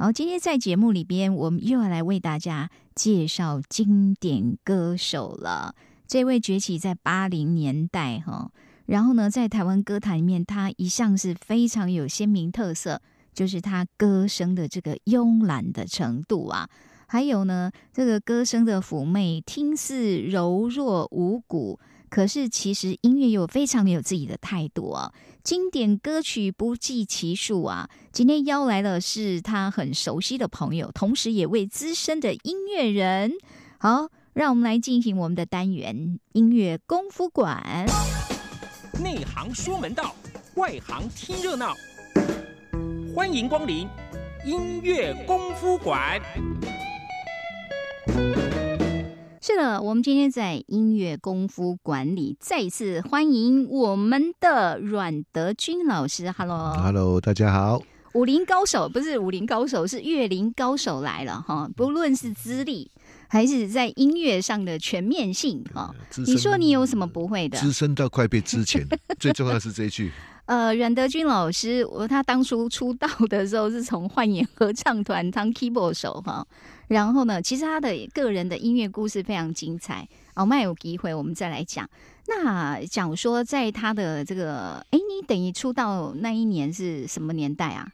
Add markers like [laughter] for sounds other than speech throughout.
好今天在节目里边，我们又要来为大家介绍经典歌手了。这位崛起在八零年代哈，然后呢，在台湾歌坛里面，他一向是非常有鲜明特色，就是他歌声的这个慵懒的程度啊，还有呢，这个歌声的妩媚，听似柔弱无骨。可是，其实音乐又非常有自己的态度啊！经典歌曲不计其数啊！今天邀来的是他很熟悉的朋友，同时也为资深的音乐人。好，让我们来进行我们的单元——音乐功夫馆。内行说门道，外行听热闹。欢迎光临音乐功夫馆。是的，我们今天在音乐功夫馆里再一次欢迎我们的阮德军老师。Hello，Hello，大家好。武林高手不是武林高手，是乐林高手来了哈！不论是资历还是在音乐上的全面性哈，你说你有什么不会的？资深到快被之前，最重要是这一句。[laughs] 呃，阮德军老师，我他当初出道的时候是从幻影合唱团当 keyboard 手哈。然后呢，其实他的个人的音乐故事非常精彩。哦，麦有机会我们再来讲。那讲说在他的这个，哎，你等于出道那一年是什么年代啊？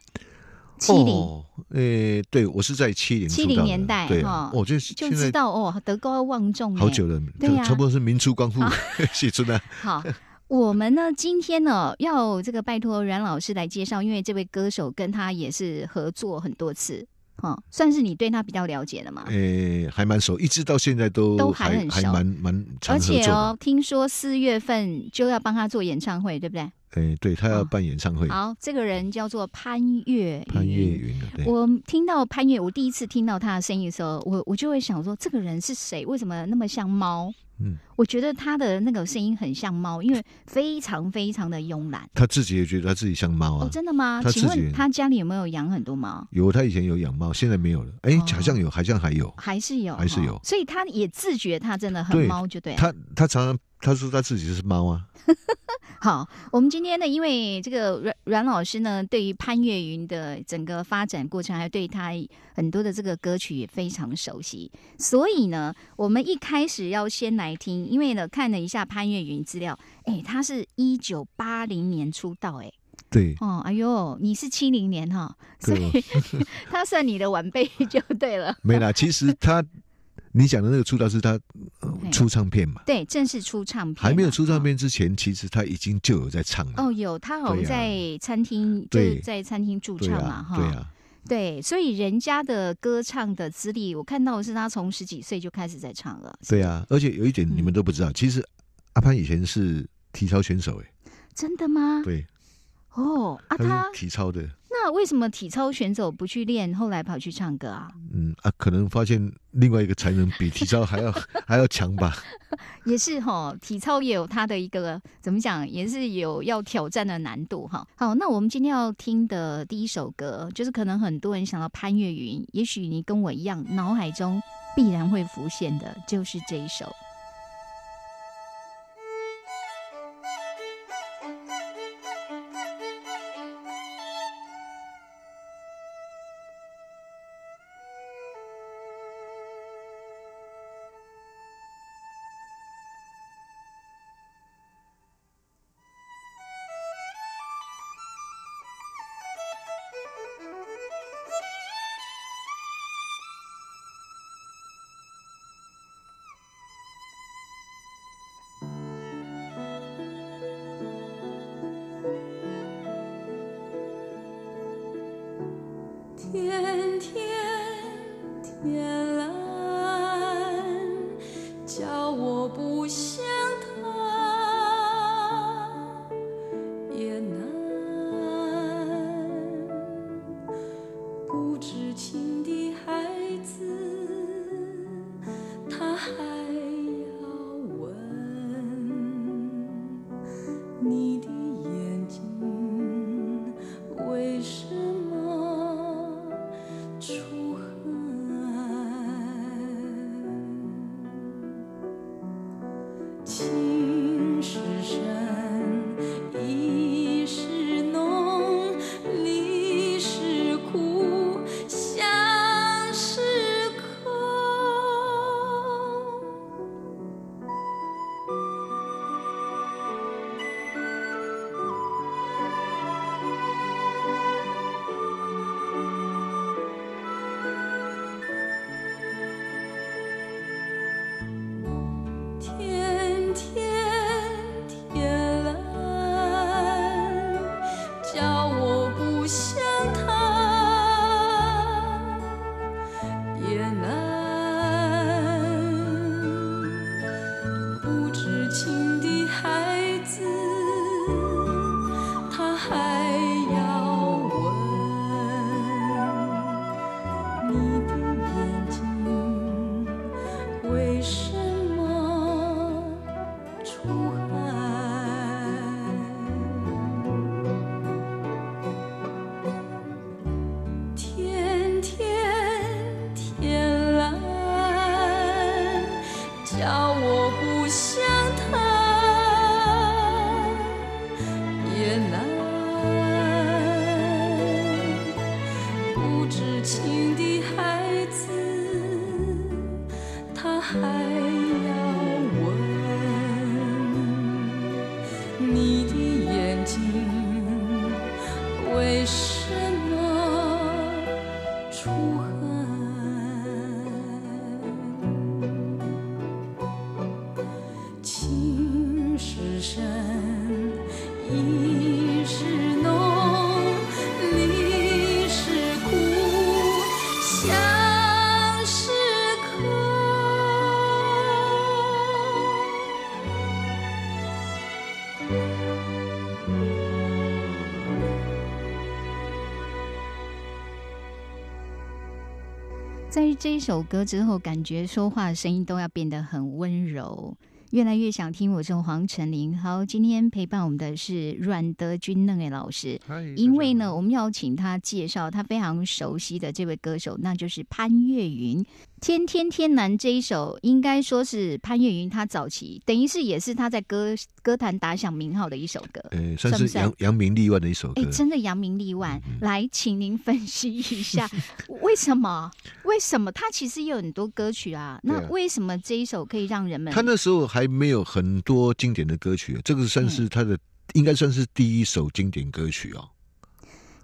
七零？诶，对我是在七零七零年代哈。我就就知道哦，德高望重，好久了，对呀，差不多是民初光复 [laughs] 写出的。好，我们呢今天呢要这个拜托阮老师来介绍，因为这位歌手跟他也是合作很多次。哦，算是你对他比较了解的嘛？诶，还蛮熟，一直到现在都都还很熟，蛮蛮。而且哦，听说四月份就要帮他做演唱会，对不对？诶，对他要办演唱会。好，这个人叫做潘越潘越云。我听到潘越，我第一次听到他的声音的时候，我我就会想说，这个人是谁？为什么那么像猫？嗯，我觉得他的那个声音很像猫，因为非常非常的慵懒。他自己也觉得他自己像猫啊？哦，真的吗？请问他家里有没有养很多猫？有，他以前有养猫，现在没有了。哎，好像有，好像还有，还是有，还是有。所以他也自觉他真的很猫，就对。他他常常他说他自己是猫啊。[laughs] 好，我们今天呢，因为这个阮阮老师呢，对于潘越云的整个发展过程，还有对他很多的这个歌曲也非常熟悉，所以呢，我们一开始要先来听，因为呢，看了一下潘越云资料，哎，他是一九八零年出道，哎，对，哦，哎呦，你是七零年哈，所以 [laughs] 他算你的晚辈就对了。[laughs] 没啦，其实他。你讲的那个出道是他出唱片嘛？对，正式出唱片。还没有出唱片之前，其实他已经就有在唱了。哦，有，他好像在餐厅，对，在餐厅驻唱嘛，哈。对啊，对，所以人家的歌唱的资历，我看到的是他从十几岁就开始在唱了。对啊，而且有一点你们都不知道，其实阿潘以前是体操选手，哎，真的吗？对。哦，啊，他体操的。那为什么体操选手不去练，后来跑去唱歌啊？嗯啊，可能发现另外一个才能比体操还要 [laughs] 还要强吧。也是哈，体操也有它的一个怎么讲，也是有要挑战的难度哈。好，那我们今天要听的第一首歌，就是可能很多人想到潘越云，也许你跟我一样，脑海中必然会浮现的，就是这一首。在这一首歌之后，感觉说话的声音都要变得很温柔，越来越想听。我是黄晨林，好，今天陪伴我们的是阮德军那位老师。因为呢，我们要请他介绍他非常熟悉的这位歌手，那就是潘越云。《天天天南》这一首，应该说是潘越云他早期，等于是也是他在歌歌坛打响名号的一首歌。呃，算算是扬扬名立万的一首歌哎，。真的扬名立万。来，请您分析一下，[laughs] 为什么？为什么他其实也有很多歌曲啊？那为什么这一首可以让人们他那时候还没有很多经典的歌曲，这个算是他的，应该算是第一首经典歌曲哦。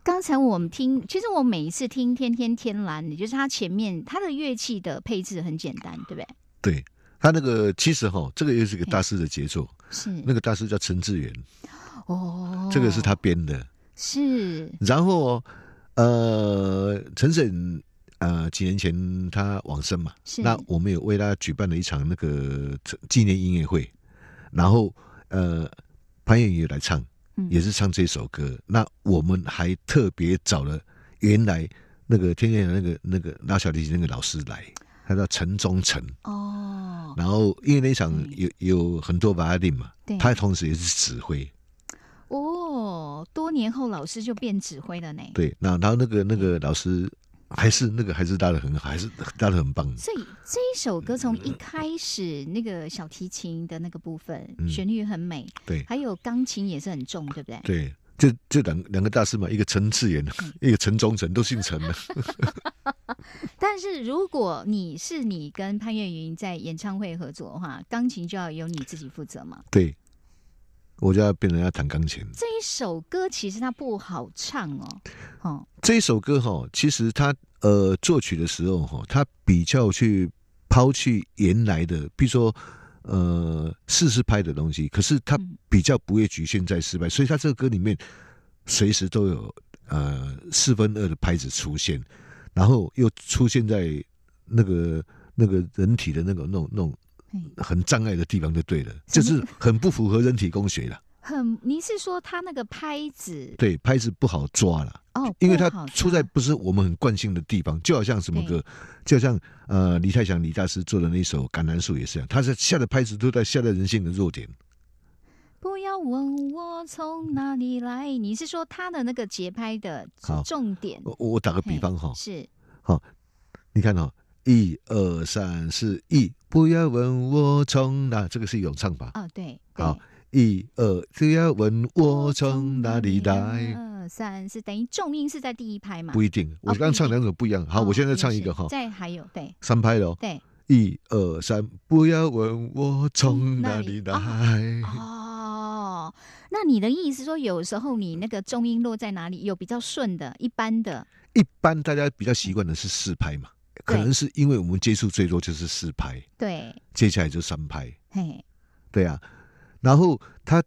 刚才我们听，其实我每一次听《天天天蓝》，也就是它前面它的乐器的配置很简单，对不对？对他那个其实哈，这个又是个大师的杰作，是。那个大师叫陈志远，哦，这个是他编的。是。然后哦呃，陈沈呃几年前他往生嘛，是。那我们有为他举办了一场那个纪念音乐会，然后呃潘越云也来唱，嗯也是唱这首歌。那我们还特别找了原来那个天天的那个那个拉小提琴那个老师来，他叫陈忠诚。哦，然后因为那场嗯有有很多 violin 嘛对，他同时也是指挥。哦，多年后老师就变指挥了呢。对，那然后那个那个老师还是那个还是搭的很好，还是搭的很棒。所以这一首歌从一开始那个小提琴的那个部分，嗯旋律很美，对还有钢琴也是很重，对不对？对，就就两两个大师嘛，一个陈志远，嗯 [laughs] 一个陈忠诚，都姓陈的。[laughs] 但是如果你是你跟潘越云在演唱会合作的话，钢琴就要由你自己负责嘛。对，我就要变成要弹钢琴。这一首歌其实它不好唱哦，哦，这一首歌哈，其实它呃作曲的时候哈，它比较去抛弃原来的，比如说呃四四拍的东西，可是他嗯比较不会局限在四拍，所以它这个歌里面随时都有呃四分二的拍子出现，然后又出现在那个那个人体的那个那种那种嘿很障碍的地方就对了，就是很不符合人体工学了。很，你是说他那个拍子对，拍子不好抓了。哦，因为它出在不是我们很惯性的地方，就好像什么歌，就好像呃李泰祥李大师做的那首《橄榄树》也是这样，他是下的拍子都在下在人性的弱点。不要问我从哪里来，你是说他的那个节拍的好重点？我我打个比方哈，是好你看哦，一二三四一，不要问我从哪，这个是一种唱吧。哦，对，好，一二，不要问我从哪里来，二三是等于重音是在第一拍嘛？不一定。我刚刚唱两种不一样。好，哦我现在唱一个哈，再还有对三拍的哦。对一二三，不要问我从哪里哪来。哦，那你的意思说，有时候你那个重音落在哪里？有比较顺的、一般的，一般大家比较习惯的是四拍嘛，可能是因为我们接触最多就是四拍，对，接下来就三拍，嘿，对啊。然后它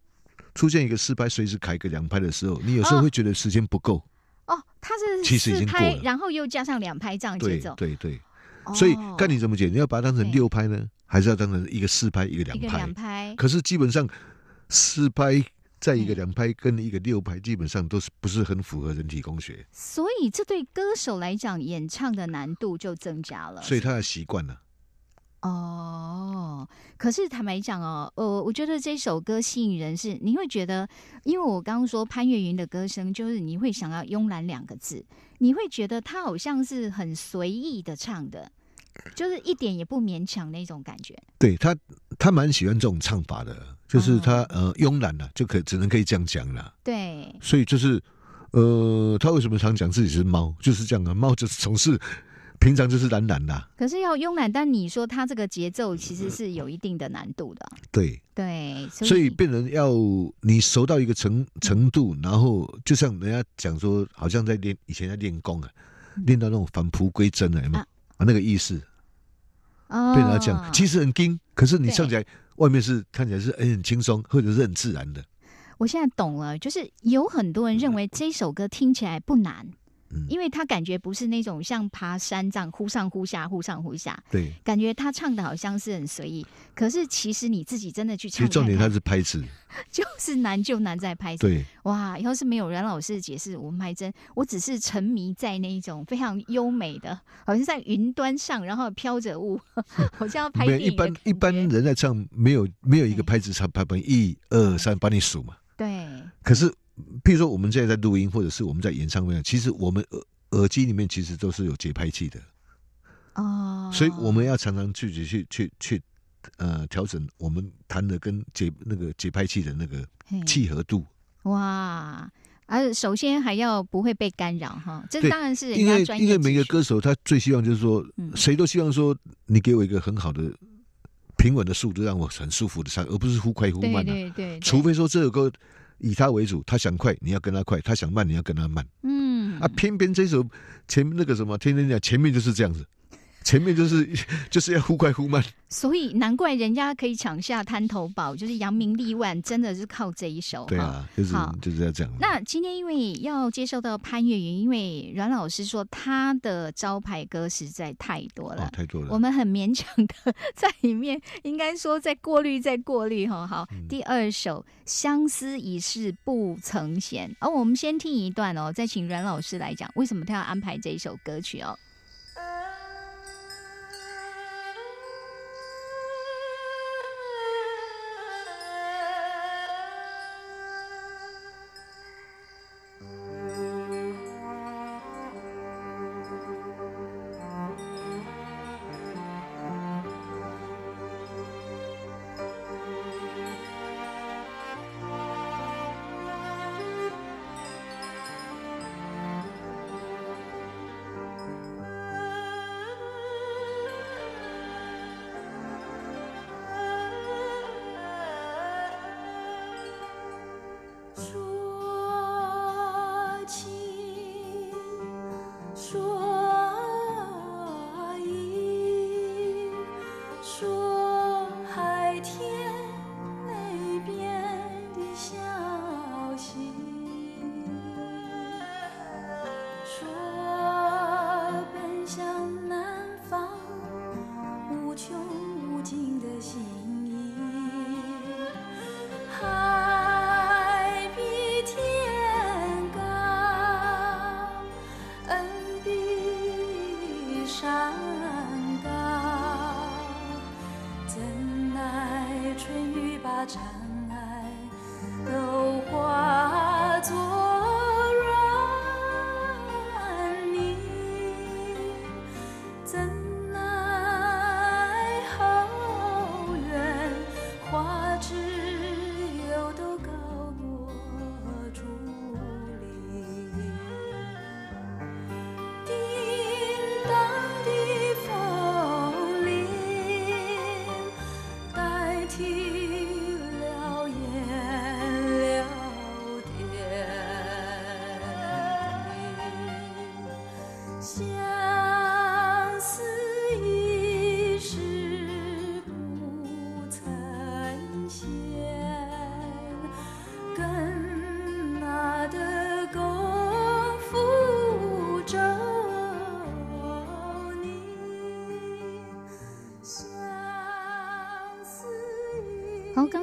出现一个四拍，随时开个两拍的时候，你有时候哦。会觉得时间不够。哦，它是其实已，经过了。然后又加上两拍这样节对奏，对对，哦。所以看你怎么解，你要把它当成六拍呢，还是要当成一个四拍一个两拍？两拍，可是基本上四拍再一个嗯两拍跟一个六拍，基本上都是不是很符合人体工学，所以这对歌手来讲，演唱的难度就增加了。所以他要习惯了。哦，可是坦白讲哦，呃，我觉得这首歌吸引人是，你会觉得，因为我刚刚说潘越云的歌声，就是你会想要慵懒两个字，你会觉得他好像是很随意的唱的，就是一点也不勉强那种感觉。对他，他蛮喜欢这种唱法的，就是他、哦。呃慵懒了，就可只能可以这样讲了。对，所以就是呃，他为什么常讲自己是猫，就是这样啊，猫就是总是平常就是懒懒的，可是要慵懒，但你说他这个节奏其实是有一定的难度的，对，对，所以变成要你熟到一个程程度，然后就像人家讲说，好像在练以前在练功啊，练到那种返璞归真了，有没有？啊。啊？那个意思哦变成要这样，其实很惊，可是你唱起来外面是看起来是哎很轻松，或者是很自然的。我现在懂了，就是有很多人认为这首歌听起来不难，嗯。因为他感觉不是那种像爬山这样忽上忽下、忽上忽下，对，感觉他唱的好像是很随意。可是其实你自己真的去其唱看看，实重点他是拍子，[laughs] 就是难就难在拍子。对，哇，要是没有阮老师的解释，我们还真我只是沉迷在那一种非常优美的，好像在云端上，然后飘着雾，[laughs] 好像要拍一电影的般一般人在唱没有没有一个拍子唱拍本一二三帮你数嘛。对。可是，譬如说我们现在在录音，或者是我们在演唱会，其实我们耳耳机里面其实都是有节拍器的，哦，所以我们要常常去去去去去呃调整我们弹的跟节那个节拍器的那个契合度。哇。而首先还要不会被干扰哈，这当然是因为因为每个歌手他最希望就是说嗯，谁都希望说你给我一个很好的平稳的速度，让我很舒服的唱，而不是忽快忽慢的、对对，对。除非说这首歌以他为主，他想快你要跟他快，他想慢你要跟他慢。嗯啊，偏偏这首前面那个什么，天天讲前面就是这样子，前面就是 [laughs] 就是要忽快忽慢。所以难怪人家可以抢下滩头宝，就是扬名立万，真的是靠这一手对啊，就是就是要这样。那今天因为要接受到潘越云，因为阮老师说他的招牌歌实在太多了。哦，太多了。我们很勉强的 [laughs] 在里面，应该说在过滤，在过滤哈。好，嗯第二首《相思已是不曾闲》，而、我们先听一段哦，再请阮老师来讲为什么他要安排这一首歌曲哦。说山高，怎奈春雨把长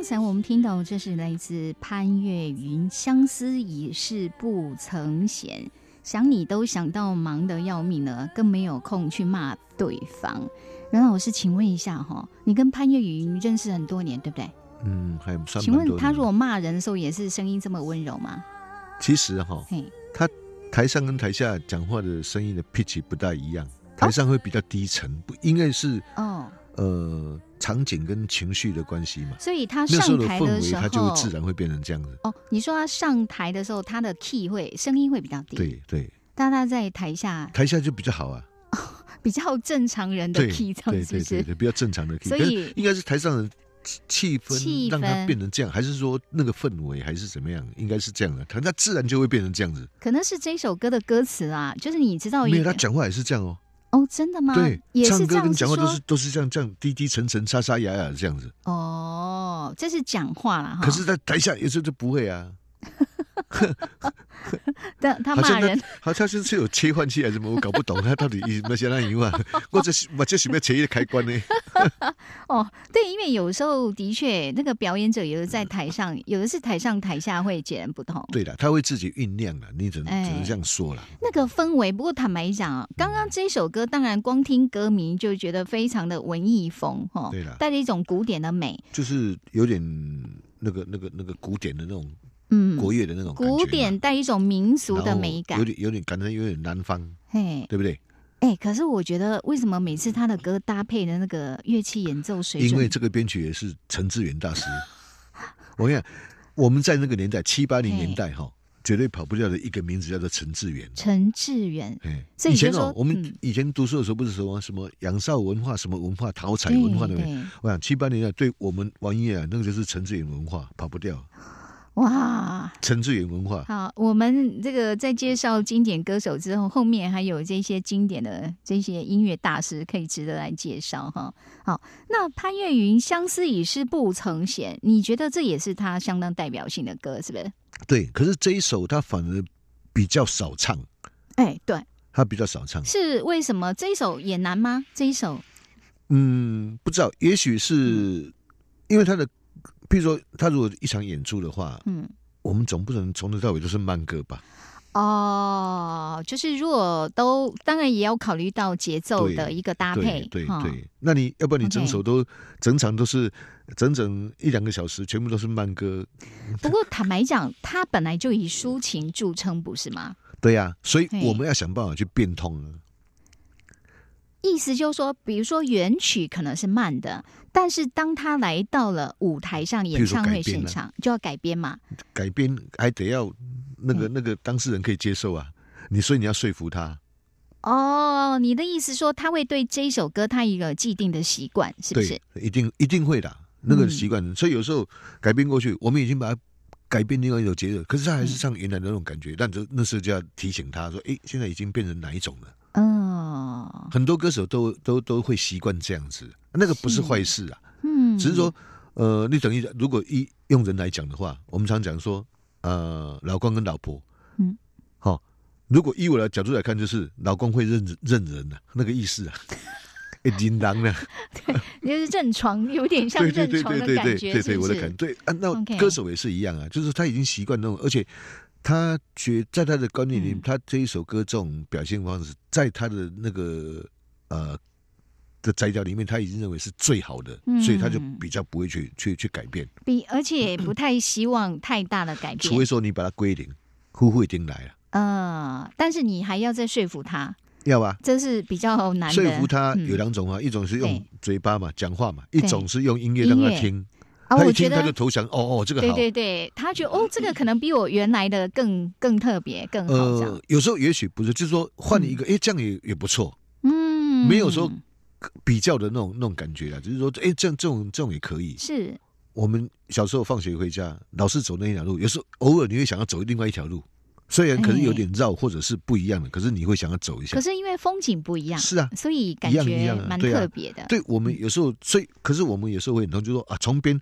刚才我们听到这是来自潘越云，《相思已是不曾闲》，想你都想到忙得要命了，更没有空去骂对方。阮老师，请问一下哈，你跟潘越云认识很多年，对不对？嗯，还算请问他如果骂人的时候也是声音这么温柔吗？其实哈，嘿，他台上跟台下讲话的声音的 pitch 不大一样，台上会比较低沉，不应该是哦，呃场景跟情绪的关系嘛。所以他上台的时候他就自然会变成这样子。哦，你说他上台的时候，他的 key 会声音会比较低，，对对，但他在台下台下就比较好啊。[laughs] 比较正常人的 key，这对样是不是？对对对，比较正常的 key。所以应该是台上的气氛让它氛变成这样，还是说那个氛围还是怎么样？应该是这样的，他他自然就会变成这样子。可能是这首歌的歌词啊，就是你知道没有，他讲话也是这样哦。哦，真的吗？对，也唱歌跟讲话都是都是这样这样低低沉沉、沙沙哑哑的这样子。哦，这是讲话啦哈。可是，在台下有时候就不会啊。[laughs] 但他骂人，好像是是有切换器还是什么，我搞不懂他到底有没有相当于啊？我这是我这是不是切一个开关呢？[laughs] 哦，对，因为有时候的确那个表演者有的在台上，有的是台上台下会截然不同。对的，他会自己酝酿了，你只能哎只能这样说了。那个氛围，不过坦白讲啊，刚刚这首歌，当然光听歌名就觉得非常的文艺风哦，对了带着一种古典的美，就是有点那个那个那个古典的那种嗯，国乐的那种古典带一种民俗的美感有，点有点感觉有点南方，嘿，对不对？哎、可是我觉得为什么每次他的歌搭配的那个乐器演奏水准，因为这个编曲也是陈志远大师。[laughs] 我跟你讲，我们在那个年代七八零年代哈，绝对跑不掉的一个名字叫做陈志远。陈志远，哎，所以前哦，我们嗯以前读书的时候不是说什么仰韶文化、什么文化、陶彩文化对？我想七八年代对我们玩音乐啊，那个就是陈志远文化，跑不掉。哇，陈志远文化，好，我们这个在介绍经典歌手之后，后面还有这些经典的这些音乐大师可以值得来介绍哈。好，那潘越云《相思已是不曾闲》，你觉得这也是他相当代表性的歌，是不是？对。可是这一首他反而比较少唱，哎，对，他比较少唱。是为什么这一首也难吗？这一首嗯，不知道，也许嗯是因为他的，譬如说他如果一场演出的话，嗯。我们总不能从头到尾都是慢歌吧？哦，就是如果都当然也要考虑到节奏的一个搭配对，对那你要不然你整首都整场都是整整一两个小时，全部都是慢歌，不过 [laughs] 坦白讲，他本来就以抒情著称，不是吗？对呀、所以我们要想办法去变通啊。意思就是说，比如说原曲可能是慢的，但是当他来到了舞台上演唱会现场，就要改编嘛。改编还得要那嗯个那个当事人可以接受啊，你所以你要说服他，哦，你的意思说他会对这一首歌他一个既定的习惯，是不是？，一定一定会的那个嗯习惯。所以有时候改编过去，我们已经把它改变另外一种节奏，可是他还嗯是唱原来的那种感觉。但这那时候就要提醒他说：“诶，现在已经变成哪一种了？”哦，很多歌手都都都会习惯这样子，那个不是是。坏事啊，嗯，只是说，呃，你等于如果一用人来讲的话，我们常讲说，呃，老公跟老婆，嗯，好、如果以我的角度来看，就是老公会认认人的、那个意思啊，琳琅呢，就是认床，有点像对对对认床对对对的感觉，对对，我的感？对啊，那歌手也是一样啊，就是他已经习惯那种，而且他觉在他的观念里，嗯。他这一首歌这种表现方式，在他的那个呃的摘掉里面，他已经认为是最好的，嗯。所以他就比较不会去去去改变，比而且不太希望太大的改变。除非说你把它归零，呼呼一定来了，呃，但是你还要再说服他，要吧？这是比较难的。说服他嗯。有两种啊，一种是用嘴巴嘛讲话嘛，一种是用音乐。让他听，啊，他我觉得他就投降，哦哦，这个对好。对对，他觉得哦，这个可能比我原来的更更特别更好，呃，有时候也许不是，就是说换一个，哎，这样也也不错，嗯，没有说。比较的那种那种感觉啊，就是说，哎，这样这种这种也可以。是。我们小时候放学回家，老是走那一条路，有时候偶尔你会想要走另外一条路，虽然可是有点绕或者是不一样的，可是你会想要走一下可。是因为风景不一样，是啊，所以感觉蛮特别的。对我们有时候，所以可是我们有时候会很痛，就说啊，重编，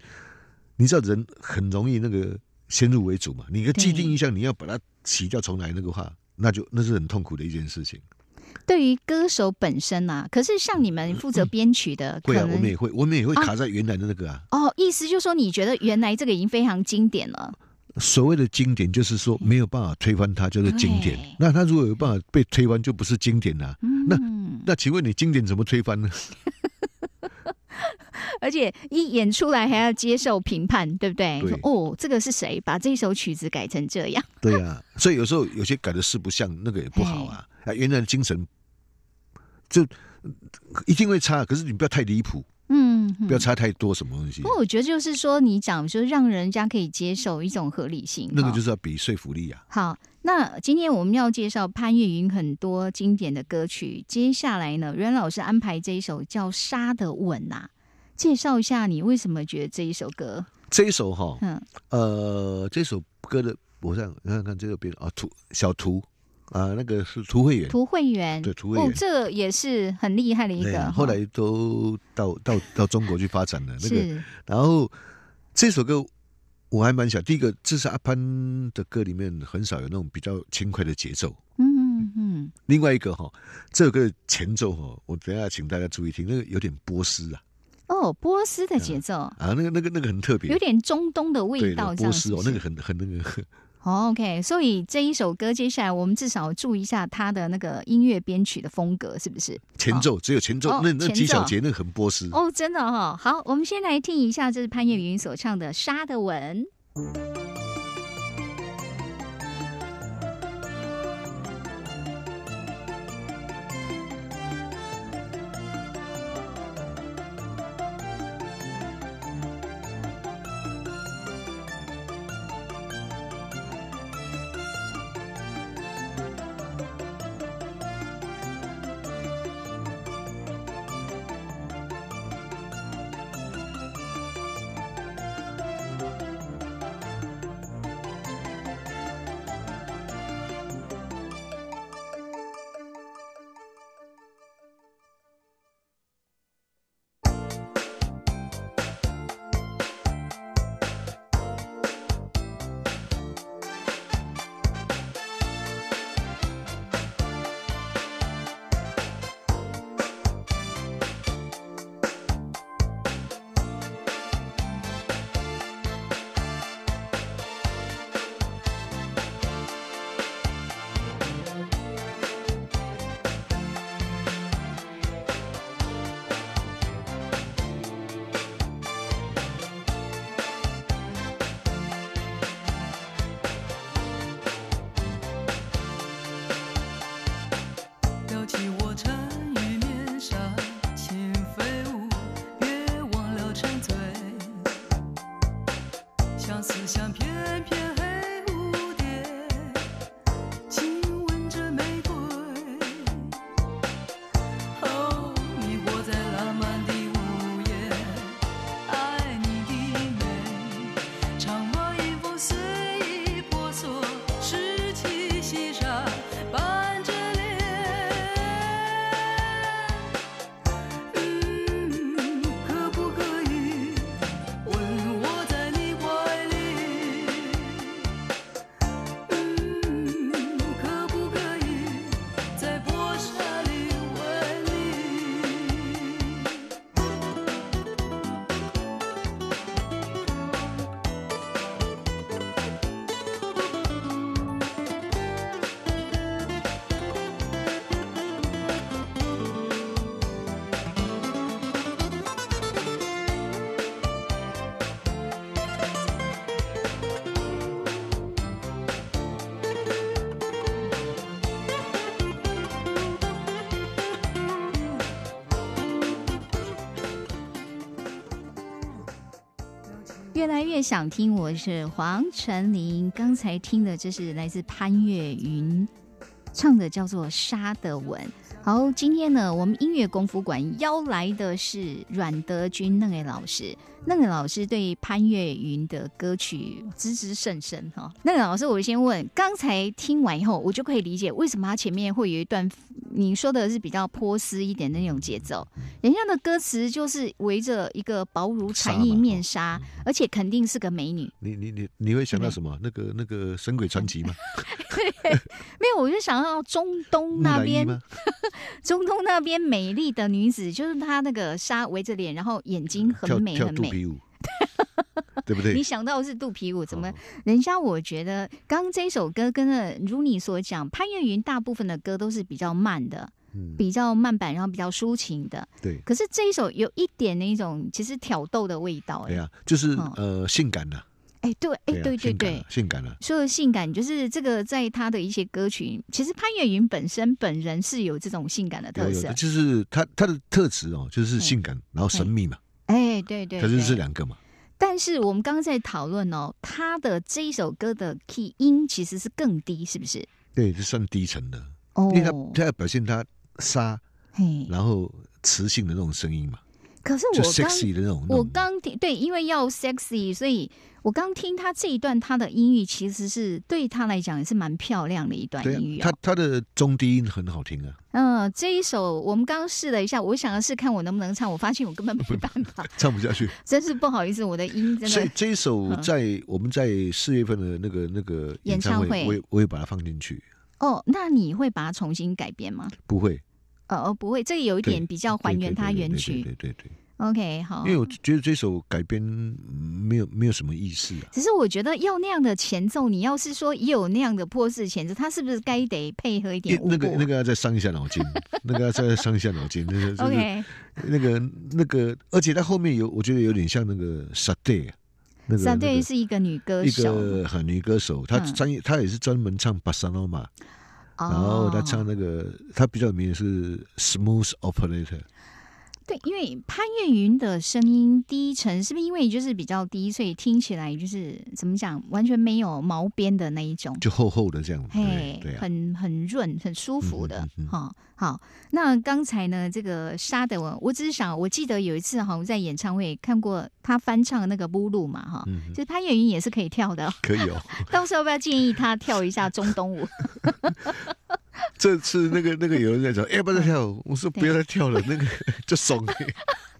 你知道人很容易那个先入为主嘛，你的既定印象你要把它洗掉重来那个话，那就那是很痛苦的一件事情。对于歌手本身啊，可是像你们负责编曲的，会啊，我们也会，我们也会啊卡在原来的那个啊。哦，意思就是说，你觉得原来这个已经非常经典了，所谓的经典，就是说没有办法推翻它，就是经典。那它如果有办法被推翻，就不是经典啦、嗯，那请问你经典怎么推翻呢？[laughs] 而且一演出来还要接受评判，对不对？哦，这个是谁把这首曲子改成这样？对呀、所以有时候有些改的四不像，那个也不好啊。啊，原来的精神就一定会差，可是你不要太离谱，嗯，嗯不要差太多什么东西不。过我觉得就是说，你讲就是让人家可以接受一种合理性，那个就是要比说服力啊。好。那今天我们要介绍潘越云很多经典的歌曲，接下来呢，袁老师安排这一首叫《沙的吻》呐，介绍一下你为什么觉得这一首歌，这一首哈，嗯，呃，这首歌的我想看看这个边啊，图小图啊，那个是涂慧远，涂慧源，对涂慧源哦，这个也是很厉害的一个，后来都到到到中国去发展了。那个，是。然后这首歌我还蛮想，第一个这是阿潘的歌里面很少有那种比较轻快的节奏。嗯嗯，另外一个哈，这首歌的前奏哈，我等下请大家注意听，那个有点波斯啊哦，波斯的节奏，啊，那个那个那个很特别，有点中东的味道，这波斯哦，那个很很那个，哦 OK，所以这一首歌接下来我们至少注意一下它的那个音乐编曲的风格，是不是？前奏只有前奏哦，那那几小节那很波斯。哦，真的哈、哦。好，我们先来听一下，这是潘越云所唱的《沙的吻》。越来越想听，我是黄晨林。刚才听的这是来自潘越云唱的，叫做《沙的吻》。好，今天呢，我们音乐功夫馆邀来的是阮德军那位老师。那个老师对潘越云的歌曲知之甚深哈。那个老师，我先问，刚才听完以后，我就可以理解为什么他前面会有一段你说的是比较波斯一点的那种节奏。人家的歌词就是围着一个薄如蝉翼面纱，而且肯定是个美女。你你你你会想到什么？那个那个《神鬼传奇》吗？[laughs] 没有，我就想到中东那边 [laughs] 中东那边美丽的女子，就是她那个纱围着脸，然后眼睛很美很美。[laughs] 对不对你？想到的是肚皮舞，怎么哦？人家我觉得刚刚这首歌跟那如你所讲，潘越云大部分的歌都是比较慢的，嗯，比较慢版，然后比较抒情的。对可是这一首有一点那种其实挑逗的味道、哎、对啊，就是哦呃性感的，哎，对，哎，呀对对对性感啊，性感了。说的性感，就是这个在他的一些歌曲，其实潘越云本身本人是有这种性感的特色有，。就是他他的特质哦，就是嗯性感，然后神秘嘛，哎，对对他就是这。两个嘛。但是我们刚刚在讨论哦，他的这一首歌的 key 音其实是更低，是不是？对，是算低沉的，哦因为他他要表现他沙，嘿，然后磁性的那种声音嘛，就可是我刚 sexy 的那种。我刚听对，因为要 sexy，所以我刚听他这一段，他的音域其实是对他来讲也是蛮漂亮的一段对音乐、啊，哦他。他的中低音很好听啊，嗯，这一首我们刚刚试了一下，我想要试看我能不能唱，我发现我根本没办法，[laughs] 唱不下去。真是不好意思，我的音真的所以这一首嗯在我们在四月份的那个那个演演唱唱会会，我也我也把它放进去，哦。那你会把它重新改编吗？不会呃，哦，不会，这个有一点比较还原它原曲。对对对对 OK，好，因。为我觉得这首改编嗯没有没有什么意思啊。只是我觉得要那样的前奏，你要是说也有那样的破事前奏，它是不是该得配合一点那个那个要再伤一下脑筋，[laughs] 那个要再伤一下脑筋，那个 OK，那个那个，而且它后面有，我觉得有点像那个 Sade，那个 Sade 是一个女歌手一手，个很女歌手，她嗯专业，她也是专门唱巴萨诺玛，然然后他唱那个，他比较有名的是 Smooth Operator，对，因为潘越云的声音低沉，是不是因为就是比较低，所以听起来就是怎么讲，完全没有毛边的那一种，就厚厚的这样，对嘿，对啊，很很润，很舒服的哈、好，那刚才呢，这个沙的文，我只是想，我记得有一次好像在演唱会看过他翻唱那个《布鲁》嘛哈。嗯，其实潘越云也是可以跳的哦，可以哦。[laughs] 到时候要不要建议他跳一下中东舞？[laughs] 这次那个那个有人在讲，[laughs] 哎，不要再跳，我说不要再跳了，那个 [laughs] 就怂。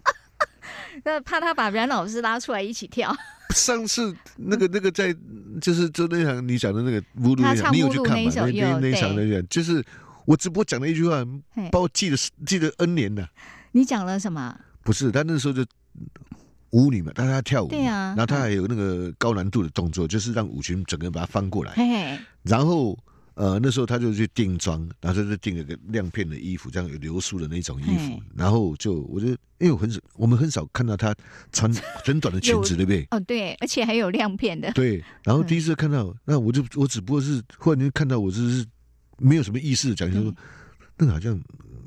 [laughs] 那怕他把阮老师拉出来一起跳。上次那个那个在就是就那场你讲的那个乌鲁那场，你有去看吗？那那那那场那个就是我直播讲了一句话，嘿把我记得记得 N 年了。你讲了什么？不是，他那时候就舞女嘛，但是他跳舞，对啊然后他还有那个高难度的动作，就是让舞群整个把它翻过来，嘿嘿，然后。呃，那时候他就去定妆，然后他就定了个亮片的衣服，这样有流苏的那种衣服。然后就我觉得，因为我很少，我们很少看到他穿 [laughs] 很短的裙子，对不对？哦对，而且还有亮片的。对，然后第一次看到，那我就我只不过是忽然间看到，我就是没有什么意识的讲，就说嗯那个好像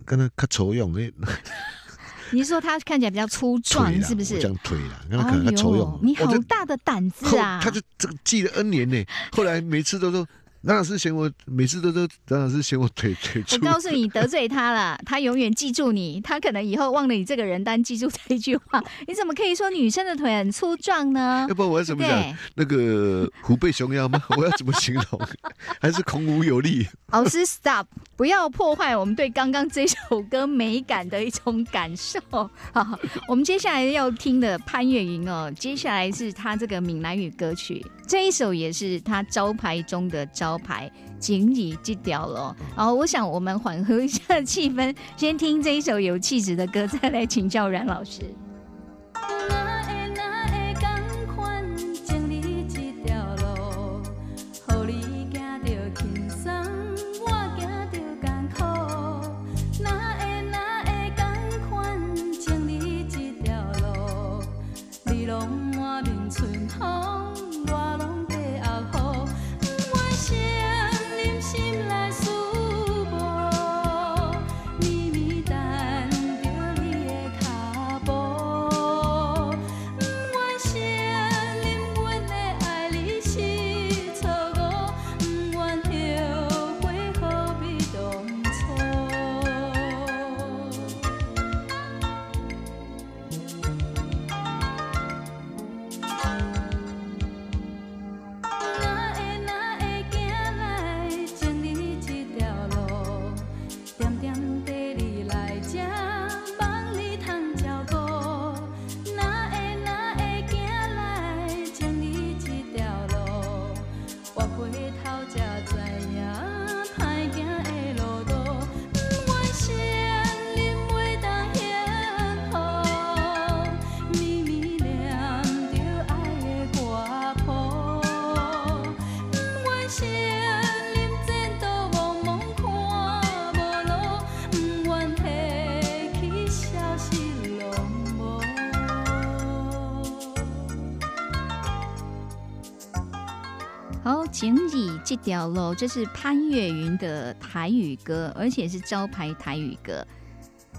跟他看丑用那 [laughs] 你是说他看起来比较粗壮是不是我？讲腿啦，跟他可能他丑用，你好大的胆子啊！他就这个记了 N 年呢，后来每次都说。张老师嫌我，每次都都张老师嫌我腿腿粗我。告诉你，得罪他了，[laughs] 他永远记住你，他可能以后忘了你这个人，但记住这一句话。[laughs] 你怎么可以说女生的腿很粗壮呢要？不然我要怎么讲？那个虎背熊腰吗？[laughs] 我要怎么形容？还是孔武有力？老师，stop，不要破坏我们对刚刚这首歌美感的一种感受。好，我们接下来要听的潘越云哦，接下来是他这个闽南语歌曲，这一首也是他招牌中的招牌，锦鲤记掉了哦。然后我想我们缓和一下气氛，先听这一首有气质的歌，再来请教阮老师。这条路，这是潘越云的台语歌，而且是招牌台语歌。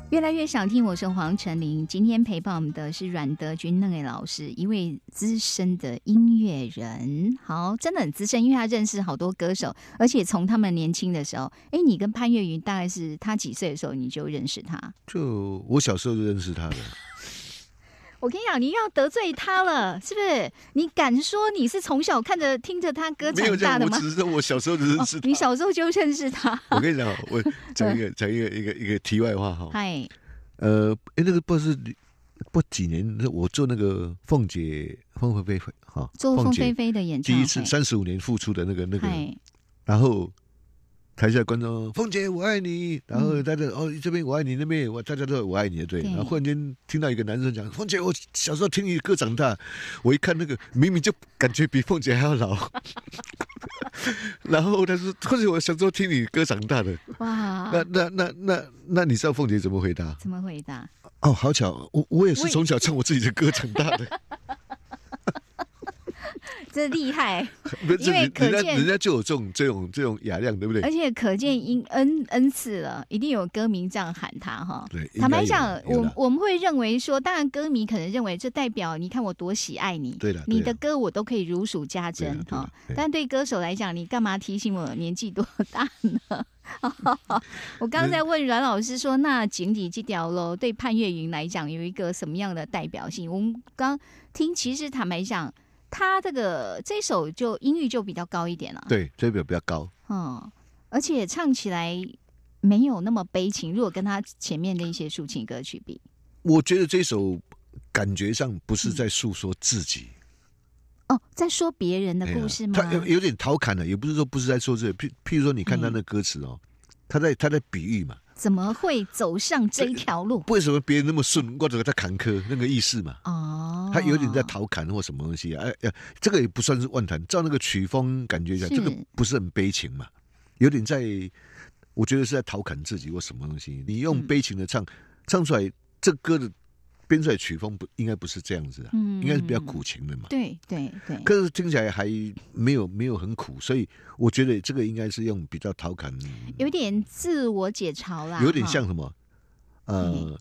越来越想听，我是黄晨林。今天陪伴我们的是阮德军那位老师，一位资深的音乐人。好，真的很资深，因为他认识好多歌手，而且从他们年轻的时候，哎，你跟潘越云大概是他几岁的时候你就认识他？就我小时候就认识他的，[laughs] 我跟你讲，你又要得罪他了，是不是？你敢说你是从小看着听着他歌长大的吗？我只是说我小时候就认识哦，他。你小时候就认识他？我跟你讲，我讲一个 [laughs] 讲一个一个一个题外话哈。嗨，呃，哎，那个不是不几年，我做那个凤姐凤飞飞哈，做凤飞飞的演唱会，第一次三十五年复出的那个那个，然后台下观众凤姐我爱你，然后嗯。大家哦这边我爱你，那边我大家都我爱你，对。对。然后忽然间听到一个男生讲凤姐，我小时候听你的歌长大，我一看那个明明就感觉比凤姐还要老，[laughs] 然后他说凤姐我小时候听你歌长大的，哇，那那那那那你知道凤姐怎么回答？怎么回答？哦，好巧，我我也是从小唱我自己的歌长大的，[laughs] 这厉害，[laughs] 因为可见人家就有这种这种这种雅量，对不对而？且可见因 n n 次了，一定有歌迷这样喊他哈。对，坦白讲，我我们会认为说，当然歌迷可能认为这代表你看我多喜爱你，对了，你的歌我都可以如数家珍哈但对歌手来讲，你干嘛提醒我年纪多大呢？[laughs] 我刚刚在问阮老师说，那井底这条喽对潘越云来讲有一个什么样的代表性？我们刚听，其实坦白讲，他这个这首就音域就比较高一点了，对，这表比较高。嗯，而且唱起来没有那么悲情。如果跟他前面的一些抒情歌曲比，我觉得这首感觉上不嗯是在诉说自己哦，在说别人的故事吗？他有有点调侃了，也不是说不是在说这个。譬譬如说，你看他嗯那歌词哦，他在他在比喻嘛，怎么会走上这一条路？为什么别人那么顺，或者在坎坷那个意思嘛。哦，他有点在调侃或什么东西啊？哎呀，这个也不算是万谈，照那个曲风感觉一下，这个不是很悲情嘛？有点在，我觉得是在调侃自己或什么东西。你用嗯悲情的唱、唱出来，这歌的编出来曲风不应该不是这样子啊，嗯。应该是比较苦情的嘛。对对对，可是听起来还没有没有很苦，所以我觉得这个应该是用比较调侃，有点自我解嘲啦，有点像什么？呃，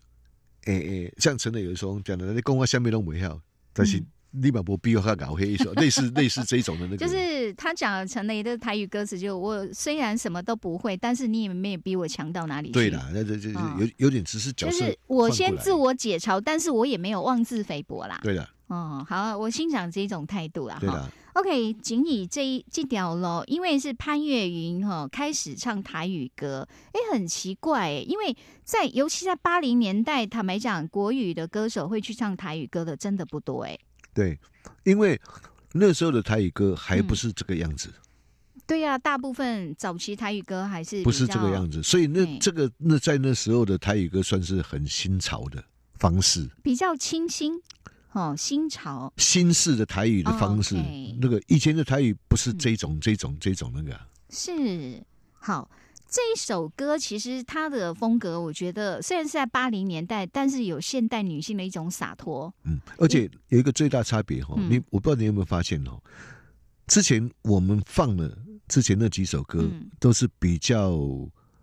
诶诶，像陈磊有时候讲的，你讲我下面都没有，但是嗯你把我逼我搞黑一首，[laughs] 类似类似这种的那个，就是他讲的陈雷的台语歌词，就我虽然什么都不会，但是你也没有比我强到哪里去。对啦，那这这哦有有点只是角色就是我先自我解嘲，但是我也没有妄自菲薄啦。对的哦，好，我欣赏这种态度啦。哈对啦，OK，仅以这一这条咯，因为是潘越云哈、开始唱台语歌，哎，很奇怪哎，因为在尤其在八零年代，坦白讲，国语的歌手会去唱台语歌的真的不多哎。对，因为那时候的台语歌还嗯。不是这个样子，对呀、大部分早期台语歌还是不是这个样子，所以那这个那在那时候的台语歌算是很新潮的方式。比较清新哦，新潮。新式的台语的方式，那个以前的台语不是嗯。这种、这种这种那个啊、是好，这一首歌其实它的风格，我觉得虽然是在八零年代，但是有现代女性的一种洒脱。嗯，而且有一个最大差别哈、嗯你我不知道你有没有发现哦，之前我们放的之前那几首歌、嗯都是比较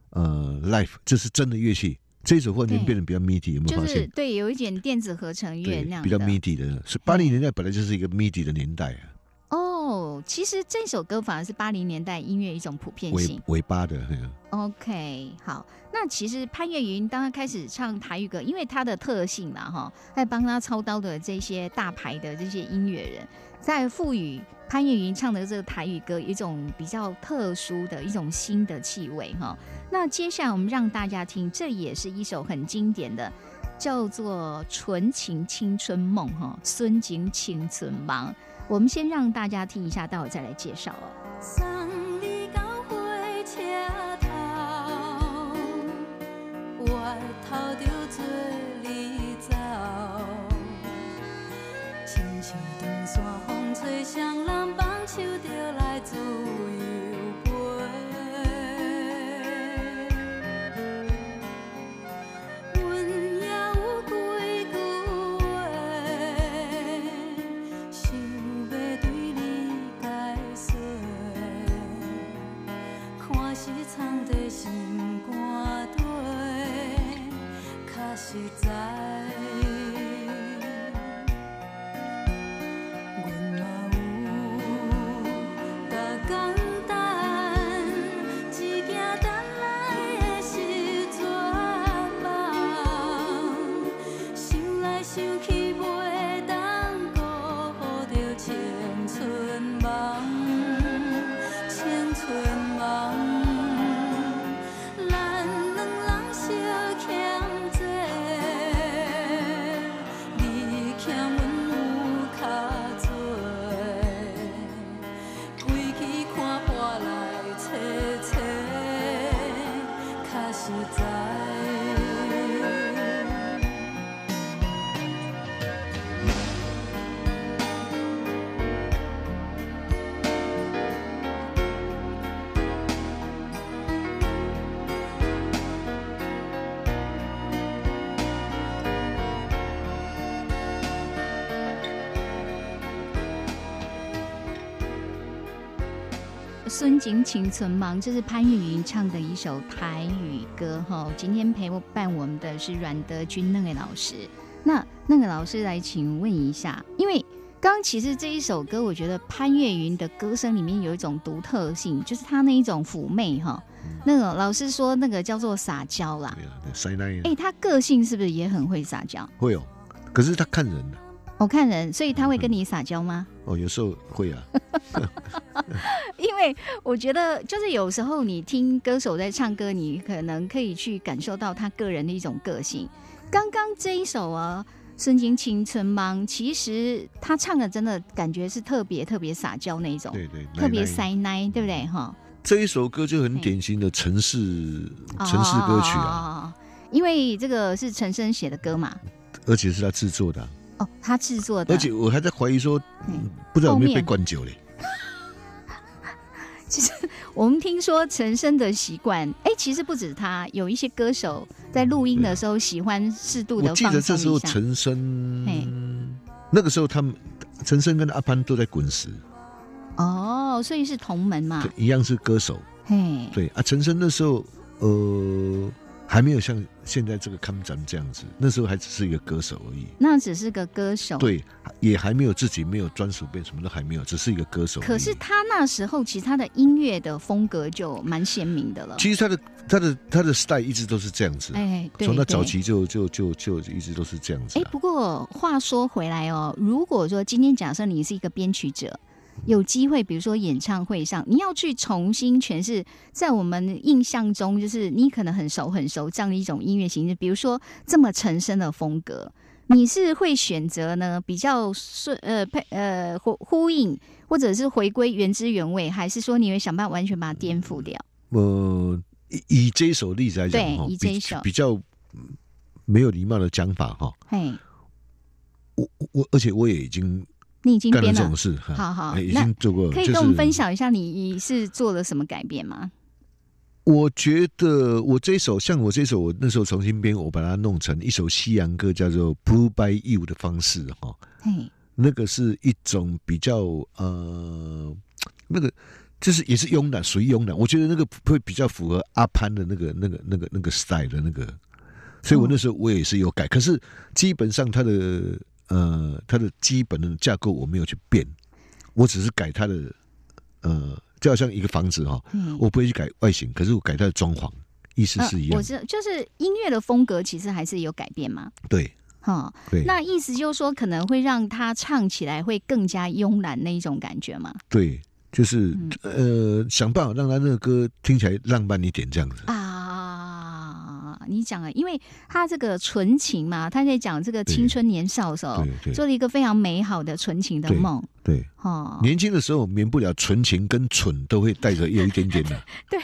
呃 l i f e 就是真的乐器，这首忽然间变得比较 MIDI，有没有就是发现？对，有一点电子合成乐那样，比较 MIDI 的，是八零年代本来就是一个 MIDI 的年代啊，哦，其实这首歌反而是八零年代音乐一种普遍性。尾巴的，OK，好，那其实潘越云当他开始唱台语歌，因为他的特性啦，哈，在帮他操刀的这些大牌的这些音乐人，在赋予潘越云唱的这个台语歌一种比较特殊的一种新的气味，哈。那接下来我们让大家听，这也是一首很经典的，叫做《纯情青春梦》哈，孙景青春梦。我们先让大家听一下，待会再来介绍哦。孙景请存忙，这是潘越云唱的一首台语歌哈。今天陪我伴我们的是阮德军那个老师。那那个老师来，请问一下，因为刚刚其实这一首歌，我觉得潘越云的歌声里面有一种独特性，就是他那一种妩媚哈。那个老师说那个叫做撒娇啦。哎、他个性是不是也很会撒娇？会哦，可是他看人的我看人，所以他会跟你撒娇吗？哦，有时候会啊，[laughs] 因为我觉得，就是有时候你听歌手在唱歌，你可能可以去感受到他个人的一种个性。刚刚这一首啊，《孙景青春梦》，其实他唱的真的感觉是特别特别撒娇那一种，对对，特别塞奶，对不对？哈，这一首歌就很典型的城市城市歌曲啊，啊。因为这个是陈升写的歌嘛，而且是他制作的啊，哦，他制作的，而且我还在怀疑说嗯，不知道有没有被灌酒嘞。[laughs] 其实我们听说陈升的习惯，哎，其实不止他，有一些歌手在录音的时候喜欢适度的放记得这时。候陈嘿。升，那个时候他们陈升跟阿潘都在滚石，哦，所以是同门嘛。对，，一样是歌手。嘿，对啊，陈升那时候呃还没有像现在这个看展这样子，那时候还只是一个歌手而已。那只是个歌手，。对，也还没有自己没有专属变，什么都还没有，只是一个歌手。可是他那时候其实他的音乐的风格就蛮鲜明的了。其实他的他的他的 style 一直都是这样子，哎，对，从他早。期就就就就一直都是这样子、哎，啊。不过话说回来哦，如果说今天假设你是一个编曲者，有机会，比如说演唱会上，你要去重新诠释，在我们印象中，就是你可能很熟很熟这样的一种音乐形式，比如说这么沉深的风格，你是会选择呢比较顺呃配呃呼呼应，或者是回归原汁原味，还是说你会想办法完全把它颠覆掉？呃，以以这一首例子来讲对哈，以这一首比较嗯没有礼貌的讲法哈，嘿，我我而且我也已经你已经编了干了这种，事，哈好好哎已那经做过，可以跟我们分。享一下你是做了什么改变吗？我觉得我这首，像我这首，我那时候重新编，我把它弄成一首西洋歌，叫做《Blue by You》的方式哈。嘿，那个是一种比较呃，那个就是也是慵懒，属于慵懒。我觉得那个会比较符合阿潘的那个那个那个那个 style 的那个，所以我那时候我也是有改，可是基本上它的呃它的基本的架构我没有去变，我只是改它的呃，就好像一个房子哈、嗯我不会去改外形，可是我改它的装潢，意思是一样呃我。知道，就是音乐的风格其实还是有改变嘛。对哈，对那意思就是说，可能会让他唱起来会更加慵懒那一种感觉嘛？对，就是、嗯呃想办法让他那个歌听起来浪漫一点这样子。啊，你讲啊，因为他这个纯情嘛，他在讲这个青春年少的时候做了一个非常美好的纯情的对梦。对，哦，年轻的时候免不了纯情跟蠢都会带着有一点点的。[laughs] 对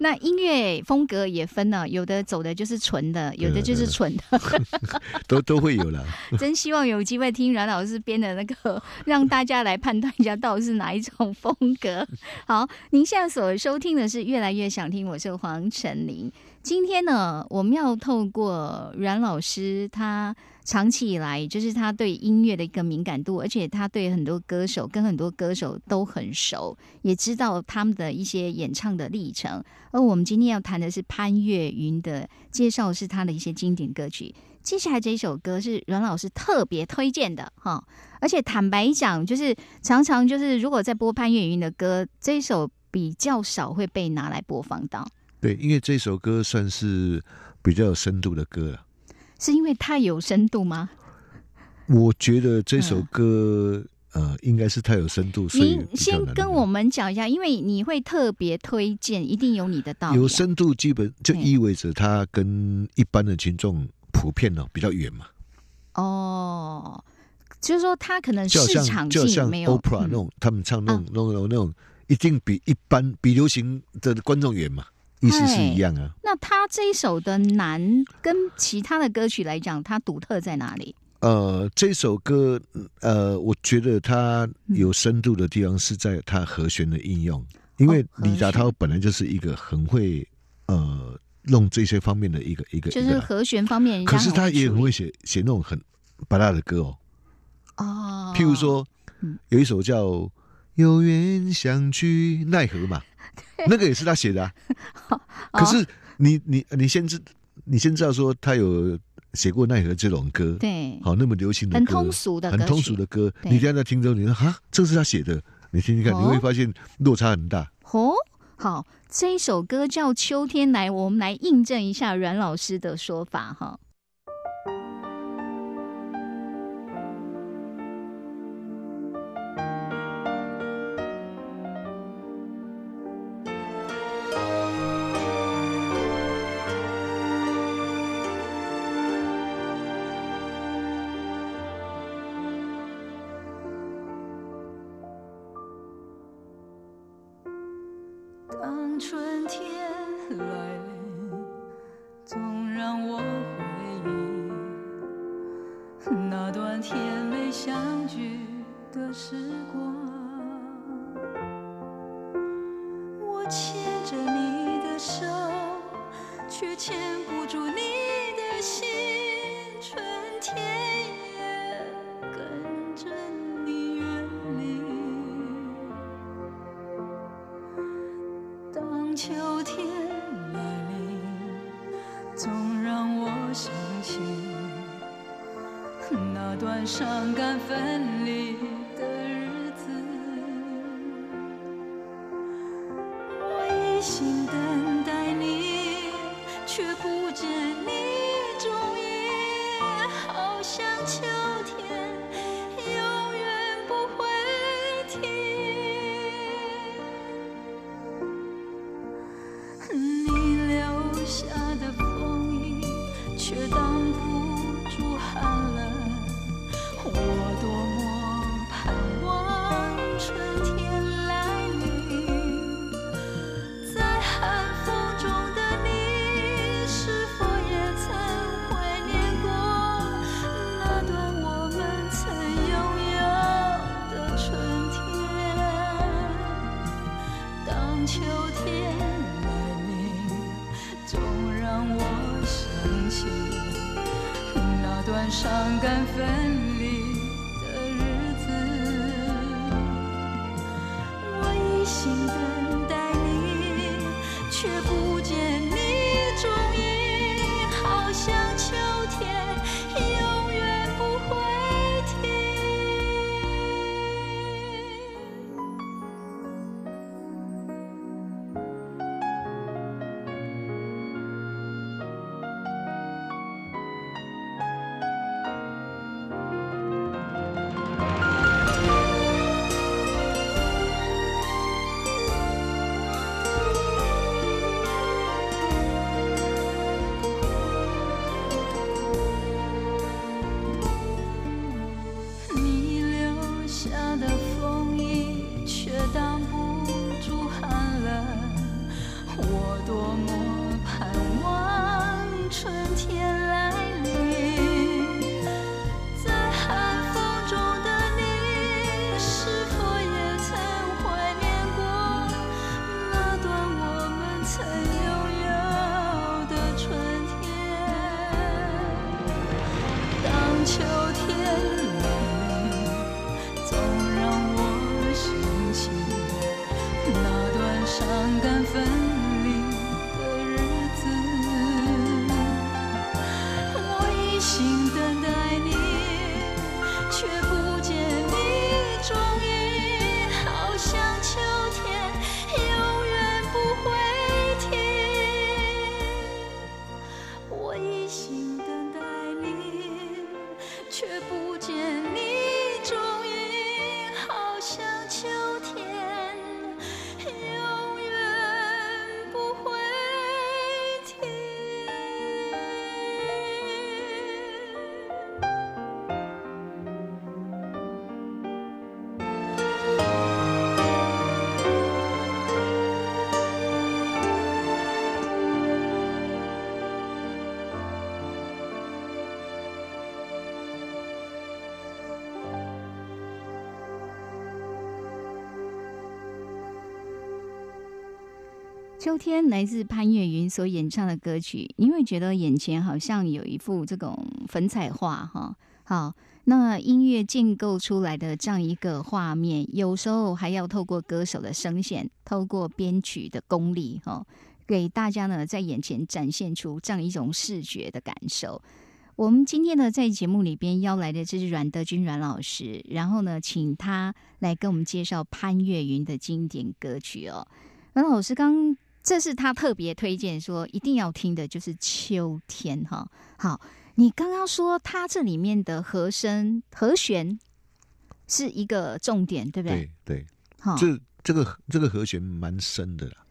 那音乐风格也分了，有的走的就是纯的，有的就是蠢的。[laughs] [laughs] 都都会有了。真希望有机会听阮老师编的那个，让大家来判断一下到底是哪一种风格。好，您现在所收听的是《越来越想听》，我是黄晨林。今天呢，我们要透过阮老师他长期以来就是他对音乐的一个敏感度，而且他对很多歌手跟很多歌手都很熟，也知道他们的一些演唱的历程。而我们今天要谈的是潘越云的介绍，是他的一些经典歌曲。接下来这一首歌是阮老师特别推荐的哈，而且坦白讲，就是常常就是如果在播潘越云的歌，这一首比较少会被拿来播放到。对，因为这首歌算是比较有深度的歌了。是因为太有深度吗？我觉得这首歌、呃，应该是太有深度，所以您先跟我们讲一下，因为你会特别推荐，一定有你的道理啊。有深度，基本就嗯意味着它跟一般的群众普遍呢、比较远嘛，哦，就是说他可能市场像就好像性没有 Opera 那嗯种，他们唱那种啊那种那种，一定比一般比流行的观众远嘛，意思是一样啊。那他这一首的难跟其他的歌曲来讲，它独特在哪里？呃，这首歌，呃，我觉得它有深度的地方是在它和弦的应用，因为李达涛本来就是一个很会呃弄这些方面的一个一个，就是和弦方面可是他也很会写写那种很巴拉的歌哦，哦，譬如说嗯。有一首叫《有缘相聚奈何》嘛，[laughs] 那个也是他写的啊。哦 [laughs] 可是你你你先知你先知道说他有写过奈何这种歌，对，好那么流行的歌，很通俗的歌很通俗的歌，你等一下在听之后，你说哈，这是他写的，你听听看，哦你会发现落差很大。哦，好，这一首歌叫《秋天来》，我们来印证一下阮老师的说法哈。春天来那段伤感分离秋天来自潘越云所演唱的歌曲，你会觉得眼前好像有一幅这种粉彩画哈。好，那音乐建构出来的这样一个画面，有时候还要透过歌手的声线，透过编曲的功力哈，给大家呢在眼前展现出这样一种视觉的感受。我们今天呢，在节目里边邀来的这是阮德军阮老师，然后呢，请他来跟我们介绍潘越云的经典歌曲哦。阮老师刚，这是他特别推荐说一定要听的，就是《秋天》哈。好，你刚刚说他这里面的和声和弦是一个重点，对不对？对对，好，这这个这个和弦蛮深的啦，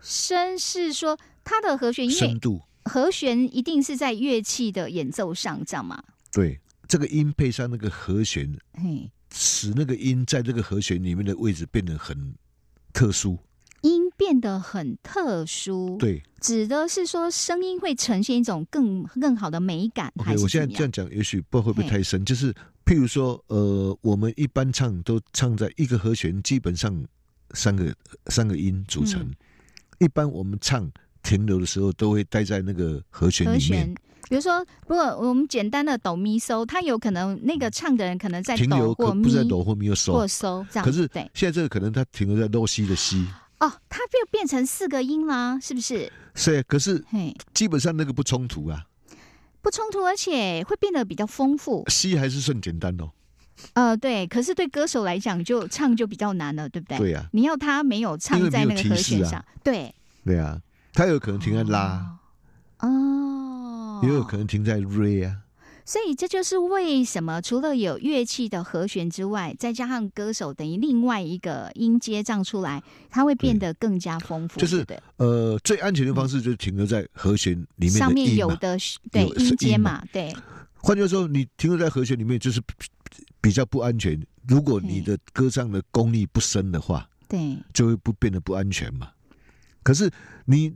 深是说它的和弦，因为深度。和弦一定是在乐器的演奏上，这样嘛？对，这个音配上那个和弦，嘿，使那个音在这个和弦里面的位置变得很特殊。音变得很特殊，，对。指的是说声音会呈现一种更更好的美感，还，OK，是我现在这样讲，也许不知道会不会太深，就是譬如说，呃，我们一般唱都唱在一个和弦，基本上三个三个音组成。嗯。一般我们唱停留的时候，都会待在那个和弦和里面。比如说，如果我们简单的抖咪收，它有可能那个唱的人可能在停留，可哆或咪不是在抖或咪又收或。嗦这样，可是对。现在这个可能它停留在哆西的西，哦，它就变成四个音啦，是不是？是啊，可是嘿，基本上那个不冲突啊，不冲突，而且会变得比较丰富。C 还是算简单哦。呃，对，可是对歌手来讲，就唱就比较难了，对不对？对呀你要他没有唱在那个和弦上，对，对啊，他有可能停在拉，哦，也有可能停在 re 啊。所以这就是为什么除了有乐器的和弦之外，再加上歌手等于另外一个音阶唱出来，它会变得更加丰富，就是呃，最安全的方式就是停留在和弦里面上。面有的对音阶嘛，对，换句话说，你停留在和弦里面就是比比较不安全。如果你的歌唱的功力不深的话，对，就会不变得不安全嘛。可是你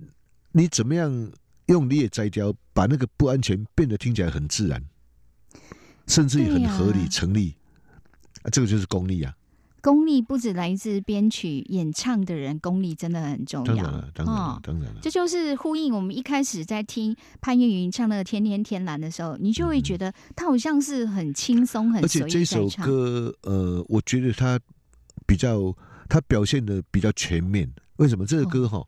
你怎么样用你也摘雕，把那个不安全变得听起来很自然，甚至于很合理、成立，啊，这个就是功力啊。功力不止来自编曲，演唱的人功力真的很重要。当然了，当然了哦，当然了。这就是呼应我们一开始在听潘越云唱那个《天天天蓝》的时候，你就会觉得他好像是很轻松、很而且这首。歌，呃，我觉得他比较，他表现的比较全面。为什么这个歌哈，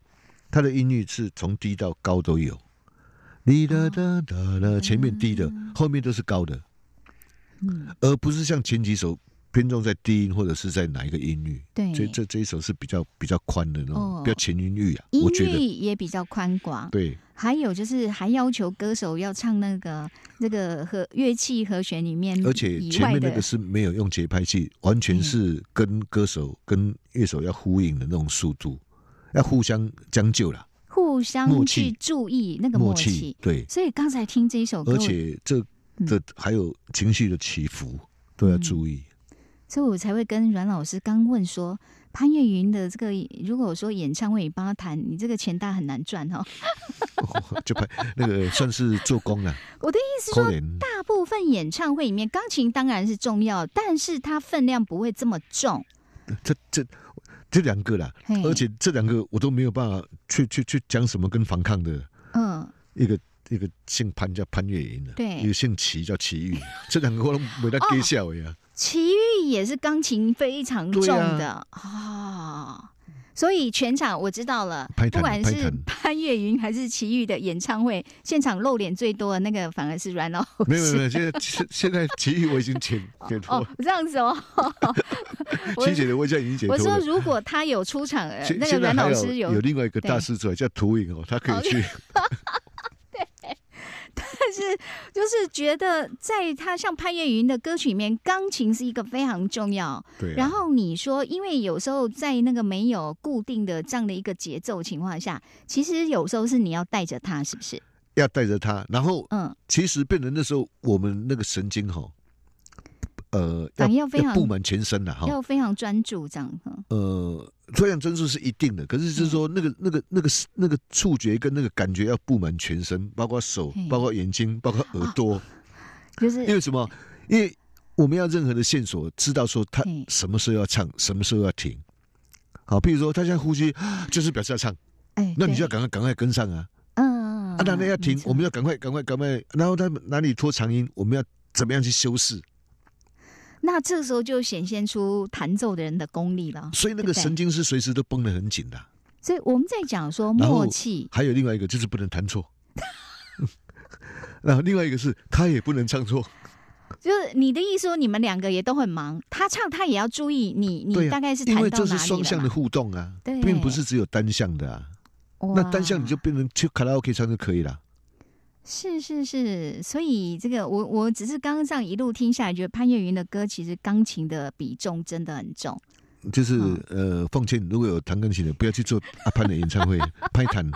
它的音域是从低到高都有，滴哒哒哒哒，前面低的，后面都是高的，嗯，而不是像前几首偏重在低音或者是在哪一个音域。对，所以这这一首是比较比较宽的那哦种，比较前音域啊，音我觉得域也比较宽广。对。还有就是还要求歌手要唱那个那个和乐器和弦里面而且前面那个是没有用节拍器，完全是跟歌手、跟乐手要呼应的那种速度，要互相将就了，互相去注意那个默默契。对，所以刚才听这一首歌，而且这嗯这还有情绪的起伏都要注意。所以我才会跟阮老师刚问说，潘越云的这个，如果说演唱会你帮他弹，你这个钱大很难赚哦。[laughs] 就拍那个算是做工了，[laughs] 我的意思说，大部分演唱会里面，钢琴当然是重要，但是它分量不会这么重。这这这两个啦，而且这两个我都没有办法去去去讲什么跟反抗的嗯，一个一个姓潘叫潘越云的，对一个姓齐叫齐豫，[laughs] 这两个我都没得给笑呀。齐豫也是钢琴非常重的啊、所以全场我知道了，不管是潘越云还是齐豫的演唱会，现场露脸最多的那个反而是阮老师。没有没有现在现现在齐豫我已经解解脱 [laughs] 哦了，，这样子哦。[laughs] 我齐姐的我现在已经解我说，脱了。如果他有出场，那个阮现在还有老师有有另外一个大师出来叫涂影哦，他可以去。但是就是觉得，在他像潘越云的歌曲里面，钢琴是一个非常重要。对啊，然后你说，因为有时候在那个没有固定的这样的一个节奏情况下，其实有时候是你要带着他，是不是？要带着他，然后嗯，其实变成那时候我们那个神经哈，呃，要非常布满全身了哈。要非常专注这样。嗯呃，非常专注是一定的，可是就是说那个那个那个那个触觉跟那个感觉要布满全身，包括手，包括眼睛，包括耳朵。就是因为什么？因为我们要任何的线索，知道说他什么时候要唱，什么时候要停。好，譬如说他现在呼吸，[gasps] 就是表示要唱，哎，那你就要对赶快赶快跟上啊！嗯，啊，那那要停我们要赶快赶快赶快，然后他哪里拖长音，我们要怎么样去修饰？那这时候就显现出弹奏的人的功力了。所以那个神经是随时都绷得很紧的。所以我们在讲说默契，还有另外一个就是不能弹错，[laughs] 然后另外一个是他也不能唱错，就是你的意思说你们两个也都很忙，他唱他也要注意你，你大概是因为这是弹到哪里了嘛？双向的互动啊，对并不是只有单向的啊。那单向你就哇变成去卡拉 OK 唱就可以了。是是是，所以这个我我只是刚刚这样一路听下来，觉得潘越云的歌其实钢琴的比重真的很重。就是嗯呃，奉劝如果有弹钢琴的，不要去做阿潘的演唱会，[laughs] 拍弹。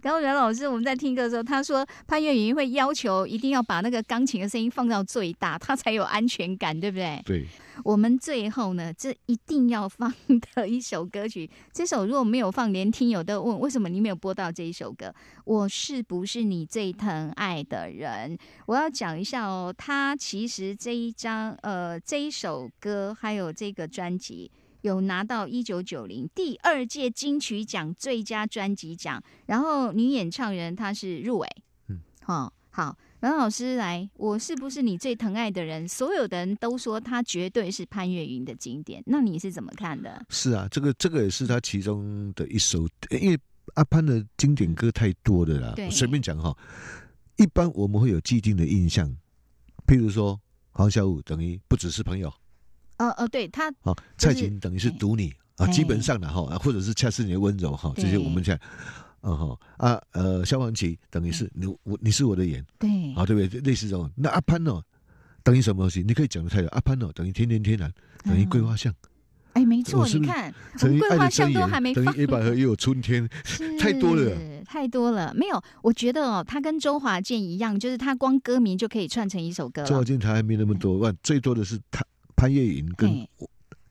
刚刚阮老师我们在听歌的时候，他说潘越云会要求一定要把那个钢琴的声音放到最大，他才有安全感，对不对？对，我们最后呢，这一定要放的一首歌曲，这首如果没有放，连听友都问为什么你没有播到这一首歌。我是不是你最疼爱的人？我要讲一下哦，他其实这一张呃这一首歌还有这个专辑。有拿到一九九零第二届金曲奖最佳专辑奖，然后女演唱人她是入围，嗯，好、好，阮老师来，我是不是你最疼爱的人？所有的人都说他绝对是潘越云的经典，那你是怎么看的？是啊，这个这个也是他其中的一首，因为阿潘的经典歌太多的啦对。我随便讲哈，一般我们会有既定的印象，譬如说黄小琥等于不只是朋友，呃呃，对他，蔡琴等于是赌你啊，哎基本上的哈，啊或者是恰似你的温柔哈，这些我们讲，嗯哈啊呃，萧煌奇等于是你我你是我的眼，对，啊对不对？类似这种，那阿潘哦等于什么东西？你可以讲的太多，阿潘哦等于天天天然，等于桂花巷，哎，没错，你看，我等于桂花巷爱的箴言都还没，放等于，野百合也有春天，[laughs] 太多了，太多了。没有，我觉得哦，他跟周华健一样，就是他光歌名就可以串成一首歌。周华健他还没那么多，万最多的是他潘越云跟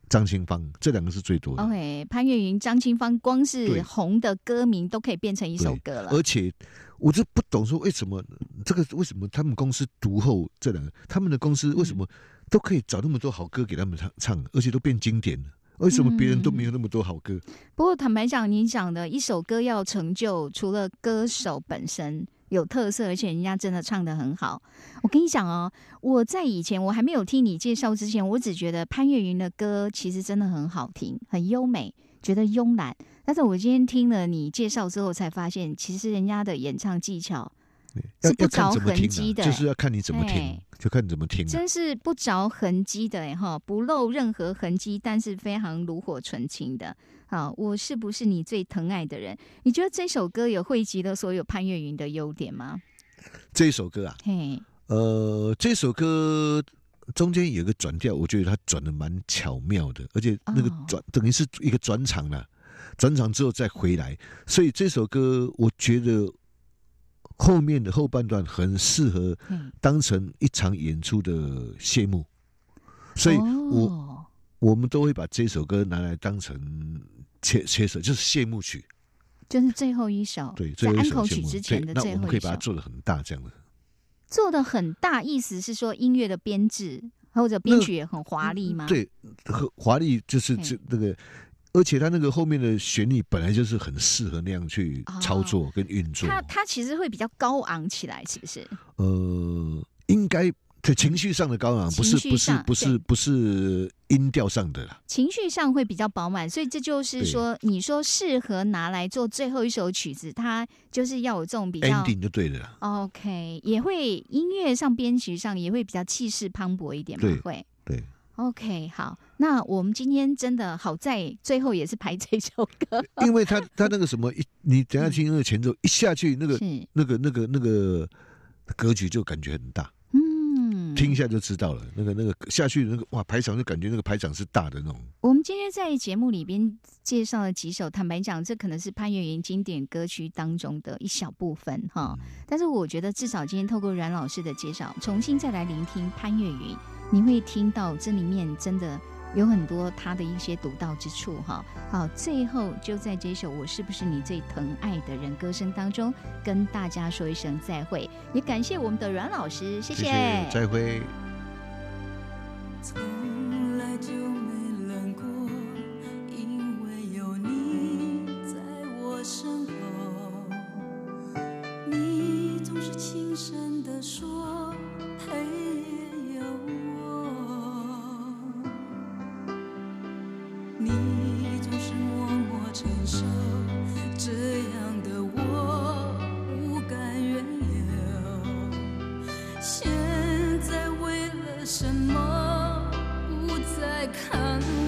张清芳这两个是最多的。OK，潘越云、张清芳光是红的歌名都可以变成一首歌了。而且我就不懂说为什么这个为什么他们公司独后这两个，他们的公司为什么都可以找那么多好歌给他们唱唱，而且都变经典了？为什么别人都没有那么多好歌？不过坦白讲，您讲的一首歌要成就，除了歌手本身有特色，而且人家真的唱的很好。我跟你讲哦，我在以前我还没有听你介绍之前，我只觉得潘越云的歌其实真的很好听，很优美，觉得慵懒。但是我今天听了你介绍之后，才发现其实人家的演唱技巧要是不着痕迹的就是要看你怎么听哎，就看你怎么听啊。真是不着痕迹的哎哈，不露任何痕迹，但是非常炉火纯青的。好，我是不是你最疼爱的人？你觉得这首歌有汇集了所有潘越云的优点吗？这一首歌啊，嘿，呃，这首歌中间有个转调，我觉得它转的蛮巧妙的，而且那个哦转、等于是一个转场了，转场之后再回来，所以这首歌我觉得后面的后半段很适合嘿当成一场演出的谢幕，所以我、哦。我们都会把这首歌拿来当成切切手，就是谢幕曲，就是最后一首，对，在最后一首谢幕之前的对那我们可以把它做的很大，这样的。做的很大，意思是说音乐的编制或者编曲也很华丽吗？，对，很华丽就是嗯这那个而且他那个后面的旋律本来就是很适合那样去操作跟运作。它它其实会比较高昂起来，是不是？呃，应该在情绪上的高昂，不是不是不是不是音调上的啦。情绪上会比较饱满，所以这就是说，你说适合拿来做最后一首曲子，它就是要有这种比较 ending 就对了。OK，也会音乐上编曲上也会比较气势磅礴一点嘛对，会。对，OK，好，那我们今天真的好在最后也是排这首歌，因为他他那个什么一，你等下听那个前奏一下去，那个是那个那个那个格局就感觉很大，嗯，听一下就知道了。那个那个下去那个哇，排场就感觉那个排场是大的那种。我们今天在节目里边介绍了几首，坦白讲，这可能是潘越云经典歌曲当中的一小部分哈。但是我觉得，至少今天透过阮老师的介绍，重新再来聆听潘越云，你会听到这里面真的有很多他的一些独到之处哈。好，最后就在这首《我是不是你最疼爱的人》歌声当中，跟大家说一声再会，也感谢我们的阮老师，谢谢谢，再会。从来就没冷过，因为有你在我身后。你总是轻声地说，陪承受，这样的我不敢怨尤。现在为了什么不再看我